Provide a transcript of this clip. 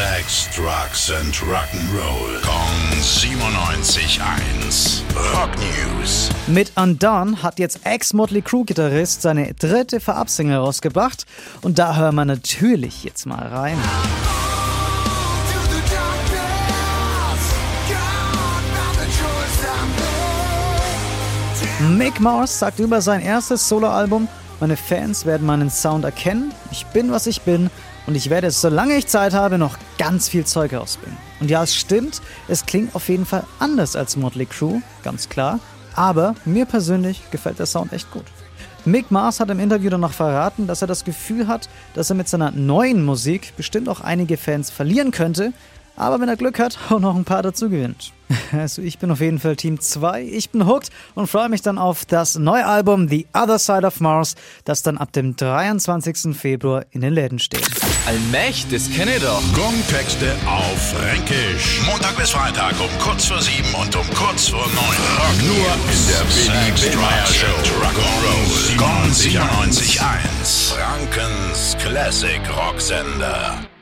Sex, Drugs and Rock'n'Roll. Kong 97.1. Rock News. Mit Undone hat jetzt Ex-Motley Crue-Gitarrist seine dritte Verabsingle rausgebracht. Und da hören wir natürlich jetzt mal rein. Mick Mars sagt über sein erstes Soloalbum, meine Fans werden meinen Sound erkennen, ich bin, was ich bin und ich werde, solange ich Zeit habe, noch ganz viel Zeug rausbringen. Und ja, es stimmt, es klingt auf jeden Fall anders als Motley Crue, ganz klar, aber mir persönlich gefällt der Sound echt gut. Mick Mars hat im Interview danach verraten, dass er das Gefühl hat, dass er mit seiner neuen Musik bestimmt auch einige Fans verlieren könnte, aber wenn er Glück hat, auch noch ein paar dazu gewinnt. Also ich bin auf jeden Fall Team 2, ich bin hooked und freue mich dann auf das neue Album The Other Side of Mars, das dann ab dem 23. Februar in den Läden steht. Allmächt, das kenne ich doch. Gong-Texte auf Fränkisch. Montag bis Freitag um kurz vor sieben und um kurz vor neun. Rock Nur in der Sex, Drugs and Rock'n'Roll. Gong 97.1. Frankens Classic Rocksender.